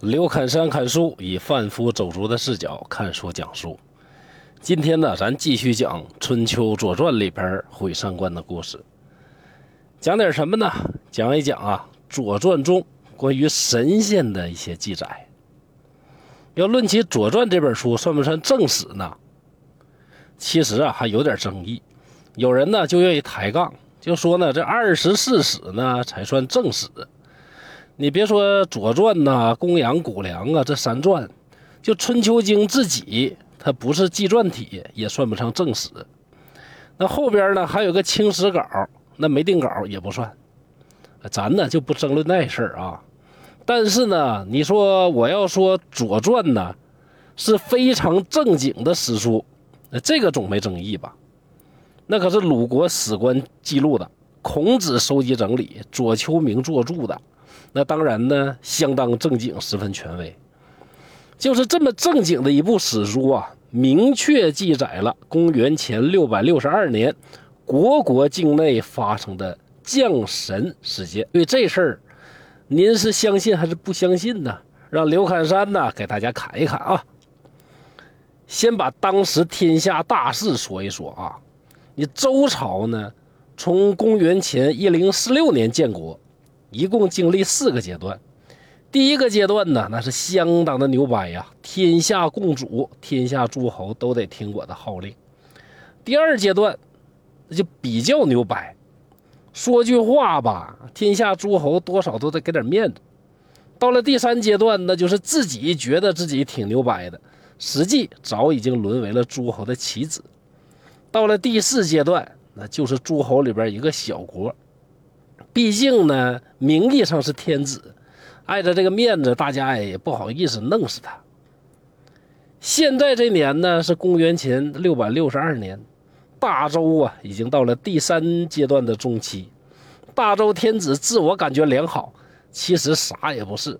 刘侃山看书，以贩夫走卒的视角看书讲书。今天呢，咱继续讲《春秋左传》里边毁三观的故事。讲点什么呢？讲一讲啊，《左传》中关于神仙的一些记载。要论起《左传》这本书，算不算正史呢？其实啊，还有点争议。有人呢就愿意抬杠，就说呢，这二十四史呢才算正史。你别说《左传》呐，《公羊》《谷梁》啊，这三传，就《春秋经》自己，它不是纪传体，也算不上正史。那后边呢，还有个清史稿，那没定稿也不算。咱呢就不争论那事儿啊。但是呢，你说我要说《左传》呢，是非常正经的史书，那这个总没争议吧？那可是鲁国史官记录的，孔子收集整理，左丘明作注的。那当然呢，相当正经，十分权威。就是这么正经的一部史书啊，明确记载了公元前六百六十二年，国国境内发生的降神事件。对这事儿，您是相信还是不相信呢？让刘侃山呢给大家侃一侃啊。先把当时天下大事说一说啊。你周朝呢，从公元前一零四六年建国。一共经历四个阶段，第一个阶段呢，那是相当的牛掰呀，天下共主，天下诸侯都得听我的号令。第二阶段，那就比较牛掰，说句话吧，天下诸侯多少都得给点面子。到了第三阶段，那就是自己觉得自己挺牛掰的，实际早已经沦为了诸侯的棋子。到了第四阶段，那就是诸侯里边一个小国。毕竟呢，名义上是天子，碍着这个面子，大家也不好意思弄死他。现在这年呢是公元前六百六十二年，大周啊已经到了第三阶段的中期。大周天子自我感觉良好，其实啥也不是。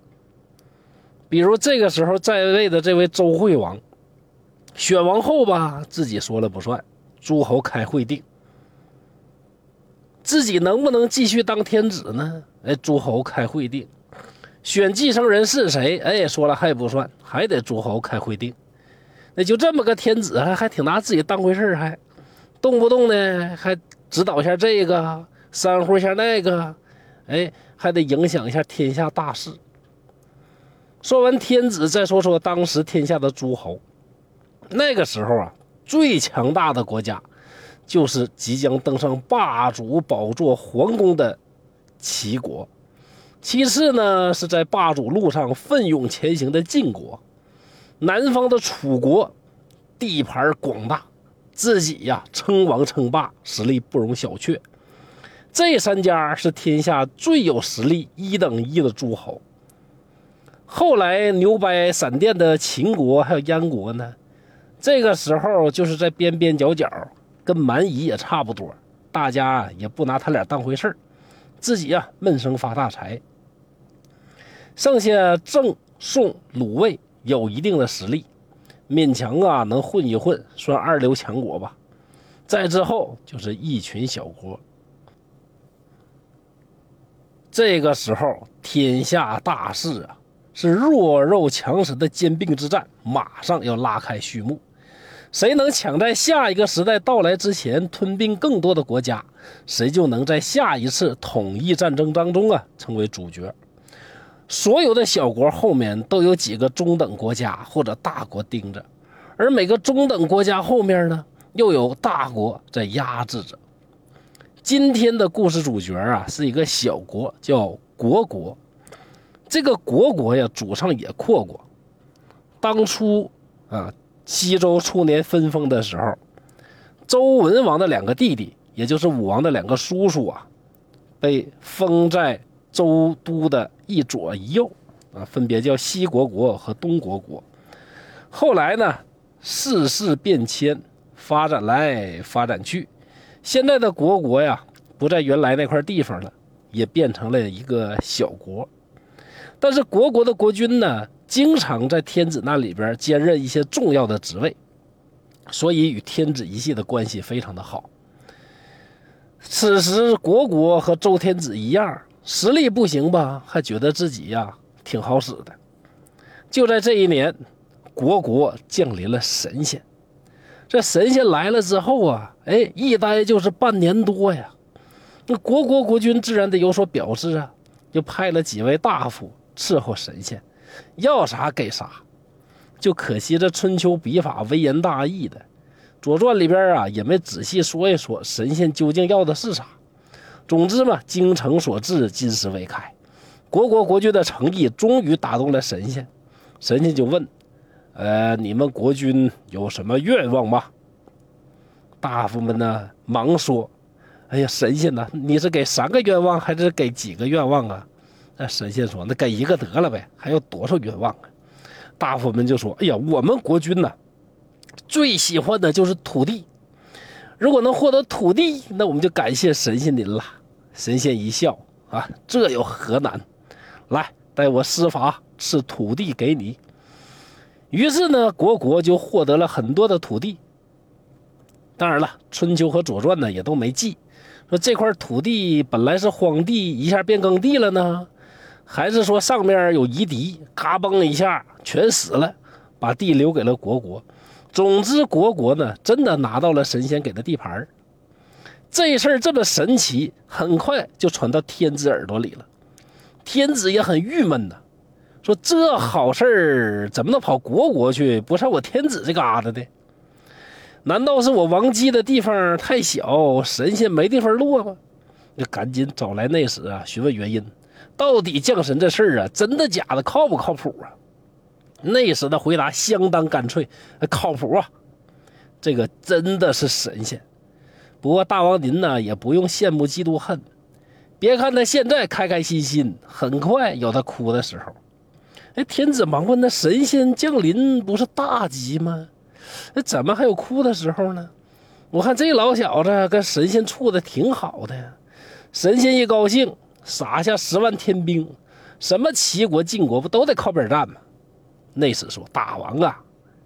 比如这个时候在位的这位周惠王，选王后吧，自己说了不算，诸侯开会定。自己能不能继续当天子呢？哎，诸侯开会定，选继承人是谁？哎，说了还不算，还得诸侯开会定。那就这么个天子，还还挺拿自己当回事儿还动不动呢还指导一下这个，煽乎一下那个，哎，还得影响一下天下大事。说完天子，再说说当时天下的诸侯。那个时候啊，最强大的国家。就是即将登上霸主宝座皇宫的齐国，其次呢是在霸主路上奋勇前行的晋国，南方的楚国地盘广大，自己呀称王称霸，实力不容小觑。这三家是天下最有实力一等一的诸侯。后来牛掰闪电的秦国还有燕国呢，这个时候就是在边边角角。跟蛮夷也差不多，大家也不拿他俩当回事儿，自己呀闷声发大财。剩下郑、宋、鲁、卫有一定的实力，勉强啊能混一混，算二流强国吧。再之后就是一群小国。这个时候天下大势啊，是弱肉强食的兼并之战，马上要拉开序幕。谁能抢在下一个时代到来之前吞并更多的国家，谁就能在下一次统一战争当中啊成为主角。所有的小国后面都有几个中等国家或者大国盯着，而每个中等国家后面呢又有大国在压制着。今天的故事主角啊是一个小国，叫国国。这个国国呀，祖上也阔过，当初啊。西周初年分封的时候，周文王的两个弟弟，也就是武王的两个叔叔啊，被封在周都的一左一右啊，分别叫西国国和东国国。后来呢，世事变迁，发展来发展去，现在的国国呀，不在原来那块地方了，也变成了一个小国。但是国国的国君呢？经常在天子那里边兼任一些重要的职位，所以与天子一系的关系非常的好。此时国国和周天子一样，实力不行吧，还觉得自己呀挺好使的。就在这一年，国国降临了神仙。这神仙来了之后啊，哎，一待就是半年多呀。那国国国君自然得有所表示啊，就派了几位大夫伺候神仙，要啥给啥。就可惜这春秋笔法微言大义的，《左传》里边啊也没仔细说一说神仙究竟要的是啥。总之嘛，精诚所至，金石为开。国国国君的诚意终于打动了神仙，神仙就问：“呃，你们国君有什么愿望吗？”大夫们呢忙说：“哎呀，神仙呐，你是给三个愿望还是给几个愿望啊？”那神仙说：“那给一个得了呗，还有多少愿望啊？”大夫们就说：“哎呀，我们国君呢，最喜欢的就是土地。如果能获得土地，那我们就感谢神仙您了。”神仙一笑：“啊，这有何难？来，待我施法赐土地给你。”于是呢，国国就获得了很多的土地。当然了，《春秋》和《左传》呢也都没记，说这块土地本来是荒地，一下变耕地了呢。还是说上面有夷狄，嘎嘣一下全死了，把地留给了国国。总之，国国呢真的拿到了神仙给的地盘这事儿这么神奇，很快就传到天子耳朵里了。天子也很郁闷呐，说这好事儿怎么能跑国国去，不上我天子这嘎达的？难道是我王姬的地方太小，神仙没地方落吗？就赶紧找来内史啊，询问原因。到底降神这事儿啊，真的假的，靠不靠谱啊？那时的回答相当干脆，靠谱啊！这个真的是神仙。不过大王您呢，也不用羡慕嫉妒恨。别看他现在开开心心，很快有他哭的时候。哎，天子忙问：那神仙降临不是大吉吗？那怎么还有哭的时候呢？我看这老小子跟神仙处的挺好的呀。神仙一高兴。撒下十万天兵，什么齐国、晋国不都得靠边站吗？内史说：“大王啊，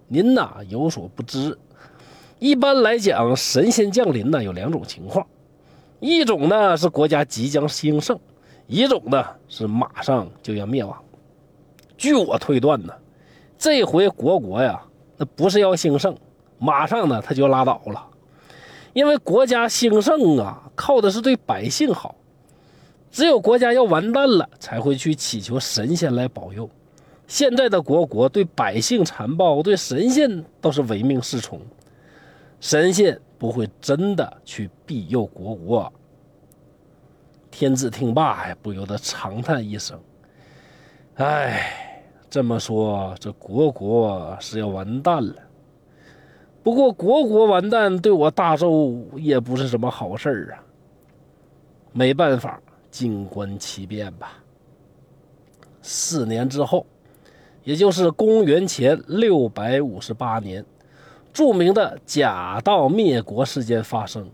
您呐有所不知。一般来讲，神仙降临呢有两种情况，一种呢是国家即将兴盛，一种呢是马上就要灭亡。据我推断呢，这回国国呀，那不是要兴盛，马上呢他就拉倒了，因为国家兴盛啊，靠的是对百姓好。”只有国家要完蛋了，才会去祈求神仙来保佑。现在的国国对百姓残暴，对神仙倒是唯命是从。神仙不会真的去庇佑国国。天子听罢呀，不由得长叹一声：“哎，这么说，这国国是要完蛋了。不过国国完蛋，对我大周也不是什么好事儿啊。没办法。”静观其变吧。四年之后，也就是公元前六百五十八年，著名的假道灭国事件发生。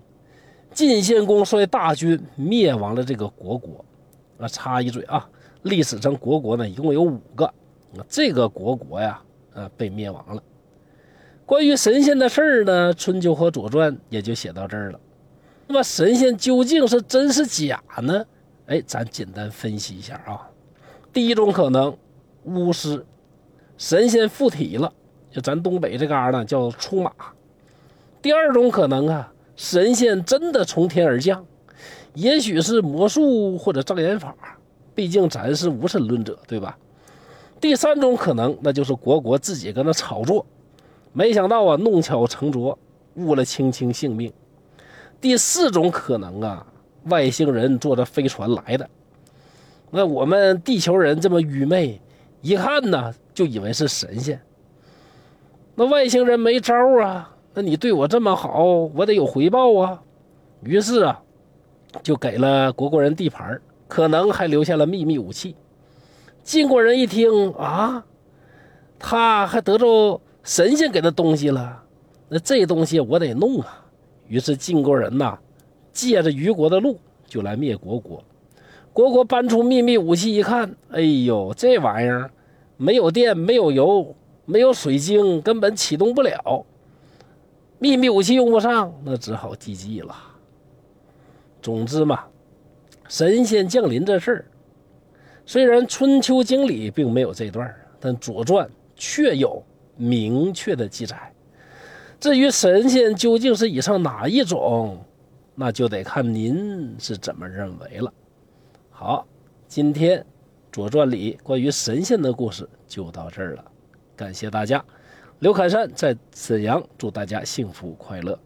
晋献公率大军灭亡了这个国国。啊，插一嘴啊，历史上国国呢一共有五个，这个国国呀，呃，被灭亡了。关于神仙的事儿呢，《春秋》和《左传》也就写到这儿了。那么神仙究竟是真是假呢？哎，咱简单分析一下啊。第一种可能，巫师、神仙附体了，就咱东北这嘎达叫出马。第二种可能啊，神仙真的从天而降，也许是魔术或者障眼法，毕竟咱是无神论者，对吧？第三种可能，那就是国国自己搁那炒作，没想到啊，弄巧成拙，误了卿卿性命。第四种可能啊。外星人坐着飞船来的，那我们地球人这么愚昧，一看呢就以为是神仙。那外星人没招啊，那你对我这么好，我得有回报啊。于是啊，就给了国国人地盘，可能还留下了秘密武器。晋国人一听啊，他还得着神仙给的东西了，那这东西我得弄啊。于是晋国人呐。借着虞国的路就来灭国国，国国搬出秘密武器一看，哎呦，这玩意儿没有电，没有油，没有水晶，根本启动不了。秘密武器用不上，那只好 GG 了。总之嘛，神仙降临这事儿，虽然《春秋经》里并没有这段但《左传》确有明确的记载。至于神仙究竟是以上哪一种，那就得看您是怎么认为了。好，今天《左传》里关于神仙的故事就到这儿了，感谢大家。刘凯山在沈阳，祝大家幸福快乐。